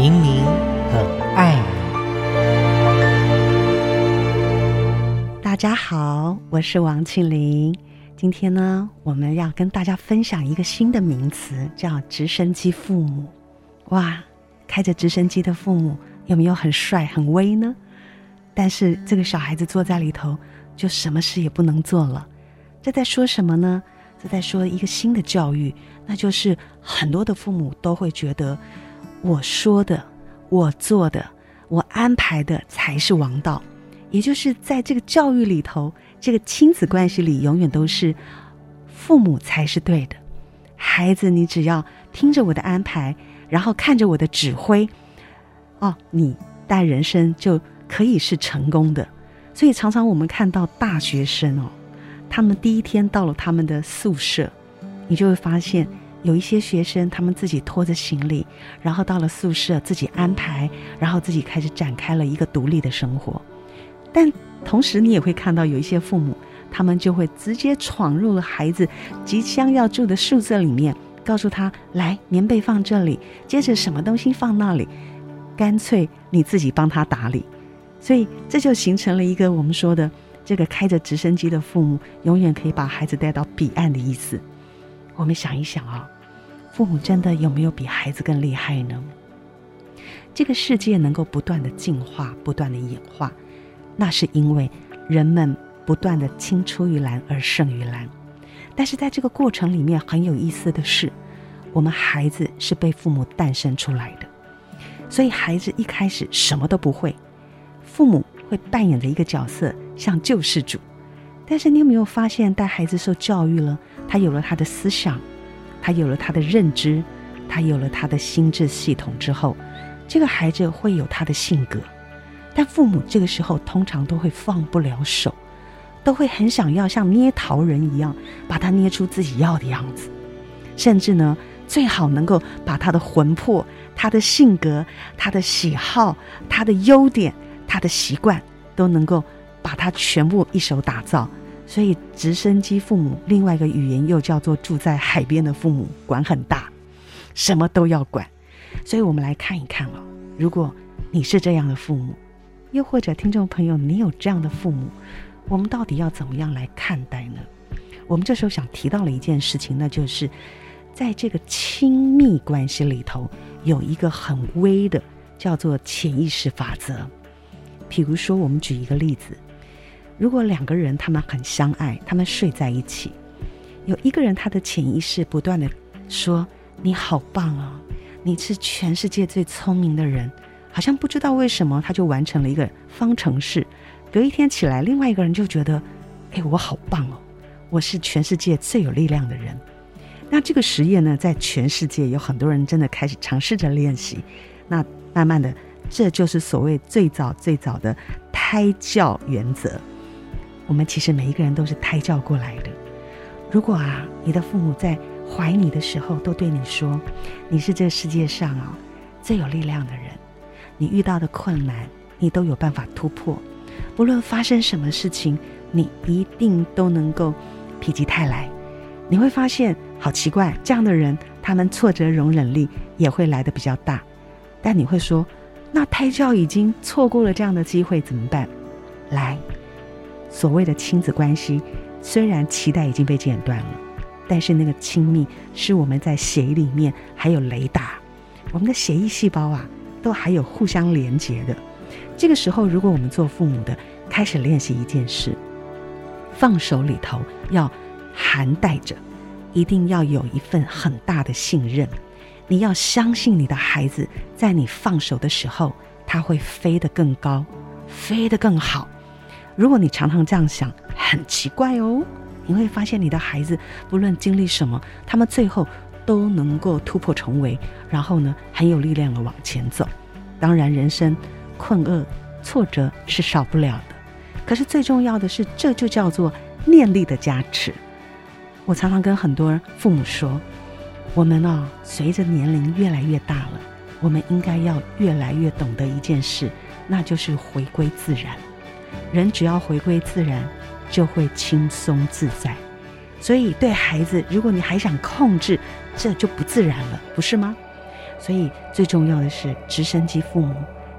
明明很爱你。大家好，我是王庆玲。今天呢，我们要跟大家分享一个新的名词，叫直升机父母。哇，开着直升机的父母有没有很帅很威呢？但是这个小孩子坐在里头，就什么事也不能做了。这在说什么呢？这在说一个新的教育，那就是很多的父母都会觉得，我说的、我做的、我安排的才是王道，也就是在这个教育里头，这个亲子关系里，永远都是父母才是对的。孩子，你只要听着我的安排，然后看着我的指挥，哦，你待人生就可以是成功的。所以常常我们看到大学生哦。他们第一天到了他们的宿舍，你就会发现有一些学生，他们自己拖着行李，然后到了宿舍自己安排，然后自己开始展开了一个独立的生活。但同时，你也会看到有一些父母，他们就会直接闯入了孩子即将要住的宿舍里面，告诉他：“来，棉被放这里，接着什么东西放那里，干脆你自己帮他打理。”所以这就形成了一个我们说的。这个开着直升机的父母，永远可以把孩子带到彼岸的意思。我们想一想啊，父母真的有没有比孩子更厉害呢？这个世界能够不断的进化、不断的演化，那是因为人们不断的青出于蓝而胜于蓝。但是在这个过程里面，很有意思的是，我们孩子是被父母诞生出来的，所以孩子一开始什么都不会，父母会扮演着一个角色。像救世主，但是你有没有发现，带孩子受教育了，他有了他的思想，他有了他的认知，他有了他的心智系统之后，这个孩子会有他的性格。但父母这个时候通常都会放不了手，都会很想要像捏陶人一样，把他捏出自己要的样子，甚至呢，最好能够把他的魂魄、他的性格、他的喜好、他的优点、他的习惯都能够。把他全部一手打造，所以直升机父母另外一个语言又叫做住在海边的父母，管很大，什么都要管。所以我们来看一看哦，如果你是这样的父母，又或者听众朋友你有这样的父母，我们到底要怎么样来看待呢？我们这时候想提到了一件事情，那就是在这个亲密关系里头有一个很微的叫做潜意识法则。比如说，我们举一个例子。如果两个人他们很相爱，他们睡在一起，有一个人他的潜意识不断的说：“你好棒啊，你是全世界最聪明的人。”好像不知道为什么他就完成了一个方程式。隔一天起来，另外一个人就觉得：“哎，我好棒哦，我是全世界最有力量的人。”那这个实验呢，在全世界有很多人真的开始尝试着练习。那慢慢的，这就是所谓最早最早的胎教原则。我们其实每一个人都是胎教过来的。如果啊，你的父母在怀你的时候都对你说：“你是这世界上啊最有力量的人，你遇到的困难你都有办法突破，不论发生什么事情，你一定都能够否极泰来。”你会发现好奇怪，这样的人他们挫折容忍力也会来得比较大。但你会说：“那胎教已经错过了这样的机会，怎么办？”来。所谓的亲子关系，虽然脐带已经被剪断了，但是那个亲密是我们在血液里面还有雷达，我们的血液细胞啊，都还有互相连接的。这个时候，如果我们做父母的开始练习一件事，放手里头要含带着，一定要有一份很大的信任。你要相信你的孩子，在你放手的时候，他会飞得更高，飞得更好。如果你常常这样想，很奇怪哦。你会发现你的孩子不论经历什么，他们最后都能够突破重围，然后呢，很有力量的往前走。当然，人生困厄挫折是少不了的，可是最重要的是，这就叫做念力的加持。我常常跟很多父母说，我们啊、随着年龄越来越大了，我们应该要越来越懂得一件事，那就是回归自然。人只要回归自然，就会轻松自在。所以，对孩子，如果你还想控制，这就不自然了，不是吗？所以最重要的是直升机父母，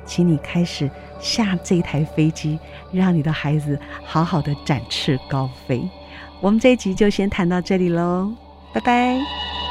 请你开始下这台飞机，让你的孩子好好的展翅高飞。我们这一集就先谈到这里喽，拜拜。